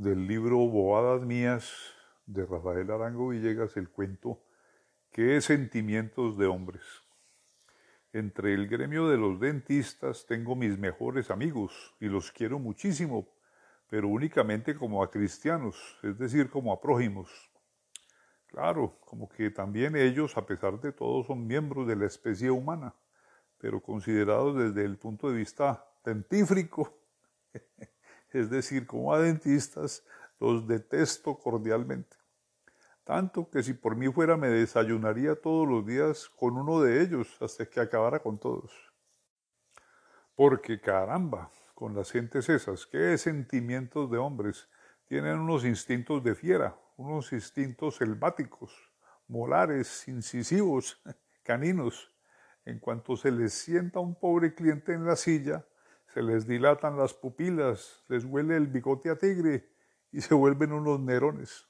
del libro Bobadas Mías de Rafael Arango Villegas el cuento ¿Qué es sentimientos de hombres? Entre el gremio de los dentistas tengo mis mejores amigos y los quiero muchísimo, pero únicamente como a cristianos, es decir, como a prójimos. Claro, como que también ellos, a pesar de todo, son miembros de la especie humana, pero considerados desde el punto de vista dentífrico, es decir, como a dentistas, los detesto cordialmente. Tanto que si por mí fuera me desayunaría todos los días con uno de ellos hasta que acabara con todos. Porque caramba, con las gentes esas, qué sentimientos de hombres, tienen unos instintos de fiera, unos instintos selváticos, molares, incisivos, caninos. En cuanto se les sienta un pobre cliente en la silla, se les dilatan las pupilas, les huele el bigote a tigre y se vuelven unos nerones.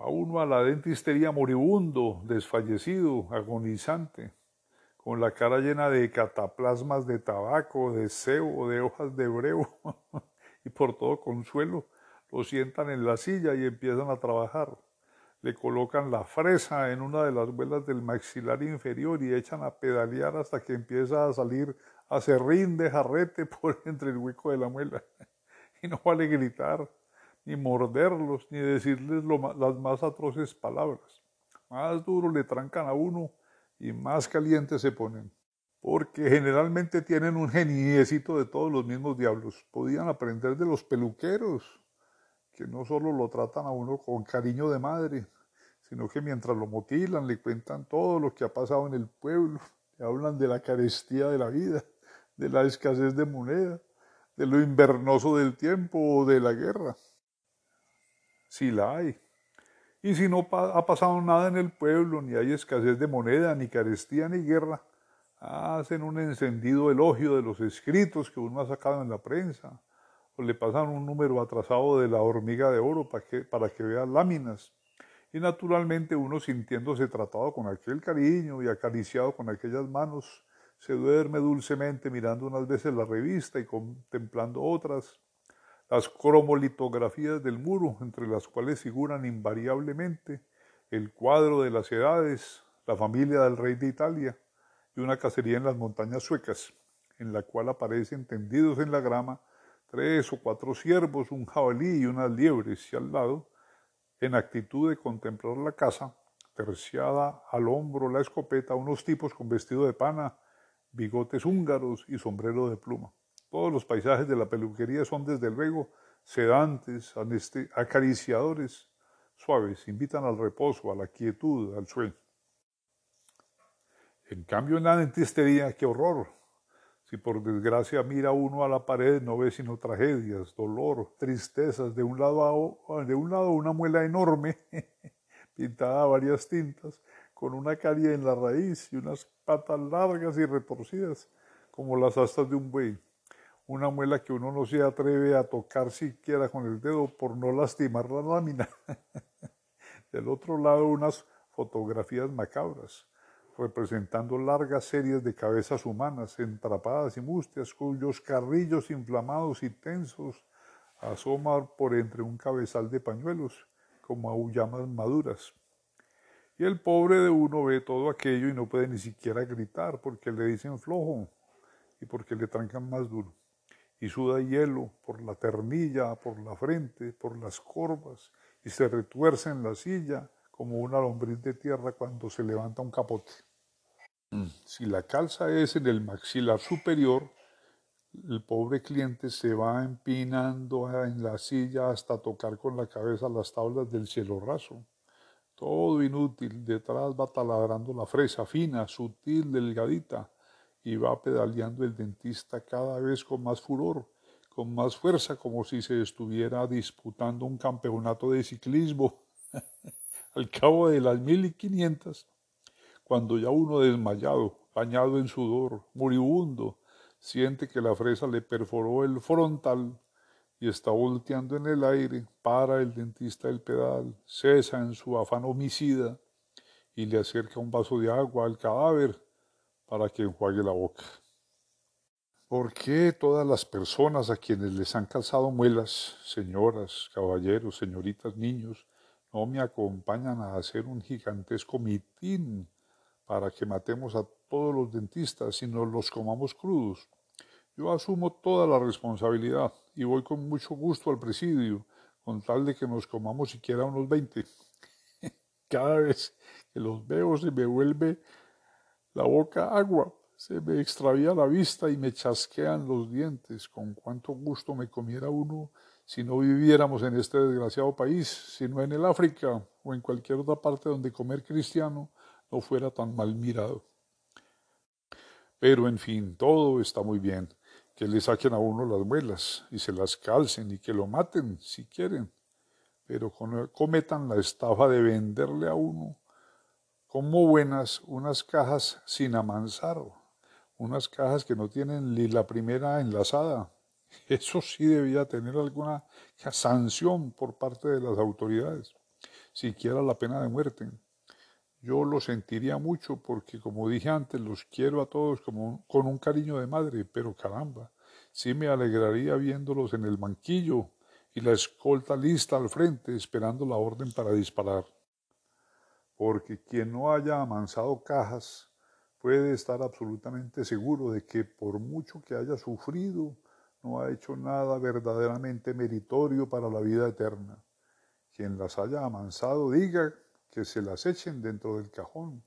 Va uno a la dentistería moribundo, desfallecido, agonizante, con la cara llena de cataplasmas de tabaco, de cebo, de hojas de breu, y por todo consuelo lo sientan en la silla y empiezan a trabajar. Le colocan la fresa en una de las vuelas del maxilar inferior y echan a pedalear hasta que empieza a salir acerrín de jarrete por entre el hueco de la muela. Y no vale gritar, ni morderlos, ni decirles las más atroces palabras. Más duro le trancan a uno y más caliente se ponen. Porque generalmente tienen un geniecito de todos los mismos diablos. Podían aprender de los peluqueros, que no solo lo tratan a uno con cariño de madre, sino que mientras lo motilan le cuentan todo lo que ha pasado en el pueblo, le hablan de la carestía de la vida de la escasez de moneda, de lo invernoso del tiempo o de la guerra. Si la hay. Y si no ha pasado nada en el pueblo, ni hay escasez de moneda, ni carestía, ni guerra, hacen un encendido elogio de los escritos que uno ha sacado en la prensa, o le pasan un número atrasado de la hormiga de oro para que, para que vea láminas. Y naturalmente uno sintiéndose tratado con aquel cariño y acariciado con aquellas manos se duerme dulcemente mirando unas veces la revista y contemplando otras, las cromolitografías del muro, entre las cuales figuran invariablemente el cuadro de las edades, la familia del rey de Italia y una cacería en las montañas suecas, en la cual aparecen tendidos en la grama tres o cuatro ciervos, un jabalí y unas liebres, y al lado, en actitud de contemplar la casa, terciada al hombro la escopeta, unos tipos con vestido de pana bigotes húngaros y sombrero de pluma. Todos los paisajes de la peluquería son desde luego sedantes, acariciadores, suaves, invitan al reposo, a la quietud, al sueño. En cambio, en la dentistería, qué horror. Si por desgracia mira uno a la pared, no ve sino tragedias, dolor, tristezas. De un lado, a, de un lado una muela enorme, pintada a varias tintas, con una carie en la raíz y unas patas largas y retorcidas, como las astas de un buey. Una muela que uno no se atreve a tocar siquiera con el dedo por no lastimar la lámina. Del otro lado, unas fotografías macabras, representando largas series de cabezas humanas entrapadas y mustias, cuyos carrillos inflamados y tensos asoman por entre un cabezal de pañuelos, como aullamas maduras. Y el pobre de uno ve todo aquello y no puede ni siquiera gritar porque le dicen flojo y porque le trancan más duro. Y suda hielo por la ternilla, por la frente, por las corvas y se retuerce en la silla como una lombriz de tierra cuando se levanta un capote. Mm. Si la calza es en el maxilar superior, el pobre cliente se va empinando en la silla hasta tocar con la cabeza las tablas del cielo raso todo inútil, detrás va taladrando la fresa fina, sutil, delgadita, y va pedaleando el dentista cada vez con más furor, con más fuerza, como si se estuviera disputando un campeonato de ciclismo. Al cabo de las mil y quinientas, cuando ya uno desmayado, bañado en sudor, moribundo, siente que la fresa le perforó el frontal, y está volteando en el aire, para el dentista el pedal, cesa en su afán homicida y le acerca un vaso de agua al cadáver para que enjuague la boca. ¿Por qué todas las personas a quienes les han calzado muelas, señoras, caballeros, señoritas, niños, no me acompañan a hacer un gigantesco mitín para que matemos a todos los dentistas y nos los comamos crudos? Yo asumo toda la responsabilidad y voy con mucho gusto al presidio, con tal de que nos comamos siquiera unos veinte. Cada vez que los veo se me vuelve la boca agua, se me extravía la vista y me chasquean los dientes. Con cuánto gusto me comiera uno si no viviéramos en este desgraciado país, sino en el África o en cualquier otra parte donde comer cristiano no fuera tan mal mirado. Pero en fin, todo está muy bien que le saquen a uno las muelas y se las calcen y que lo maten si quieren, pero cometan la estafa de venderle a uno como buenas unas cajas sin amansar, unas cajas que no tienen ni la primera enlazada. Eso sí debía tener alguna sanción por parte de las autoridades, siquiera la pena de muerte. Yo lo sentiría mucho porque, como dije antes, los quiero a todos con un cariño de madre, pero caramba, sí me alegraría viéndolos en el banquillo y la escolta lista al frente esperando la orden para disparar. Porque quien no haya amansado cajas puede estar absolutamente seguro de que por mucho que haya sufrido, no ha hecho nada verdaderamente meritorio para la vida eterna. Quien las haya amansado diga que se las echen dentro del cajón.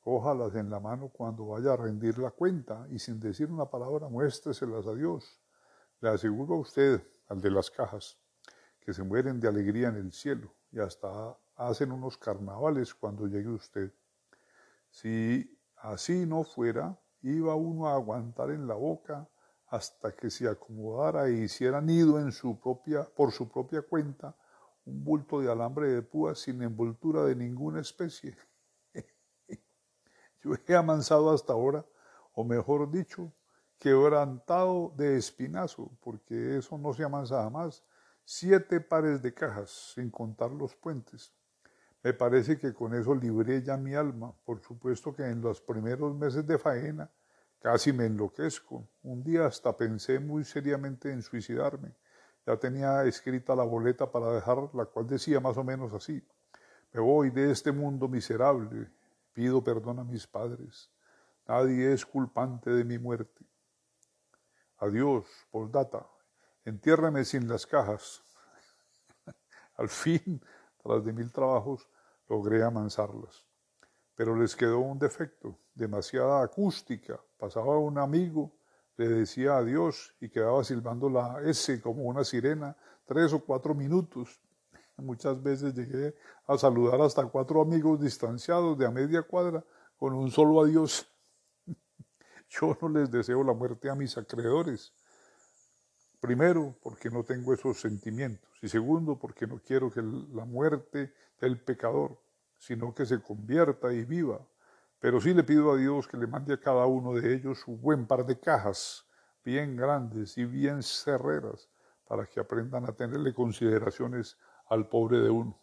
Cójalas en la mano cuando vaya a rendir la cuenta y sin decir una palabra muéstreselas a Dios. Le aseguro a usted, al de las cajas, que se mueren de alegría en el cielo y hasta hacen unos carnavales cuando llegue usted. Si así no fuera, iba uno a aguantar en la boca hasta que se acomodara e hiciera nido en su propia, por su propia cuenta un bulto de alambre de púas sin envoltura de ninguna especie. Yo he amansado hasta ahora, o mejor dicho, quebrantado de espinazo, porque eso no se amansa jamás, siete pares de cajas, sin contar los puentes. Me parece que con eso libré ya mi alma. Por supuesto que en los primeros meses de faena casi me enloquezco. Un día hasta pensé muy seriamente en suicidarme ya tenía escrita la boleta para dejar, la cual decía más o menos así, me voy de este mundo miserable, pido perdón a mis padres, nadie es culpante de mi muerte. Adiós, postdata, entiérrame sin las cajas. Al fin, tras de mil trabajos, logré amansarlas. Pero les quedó un defecto, demasiada acústica. Pasaba un amigo le decía adiós y quedaba silbando la S como una sirena tres o cuatro minutos. Muchas veces llegué a saludar hasta cuatro amigos distanciados de a media cuadra con un solo adiós. Yo no les deseo la muerte a mis acreedores. Primero, porque no tengo esos sentimientos. Y segundo, porque no quiero que la muerte del pecador, sino que se convierta y viva pero sí le pido a Dios que le mande a cada uno de ellos un buen par de cajas, bien grandes y bien cerreras, para que aprendan a tenerle consideraciones al pobre de uno.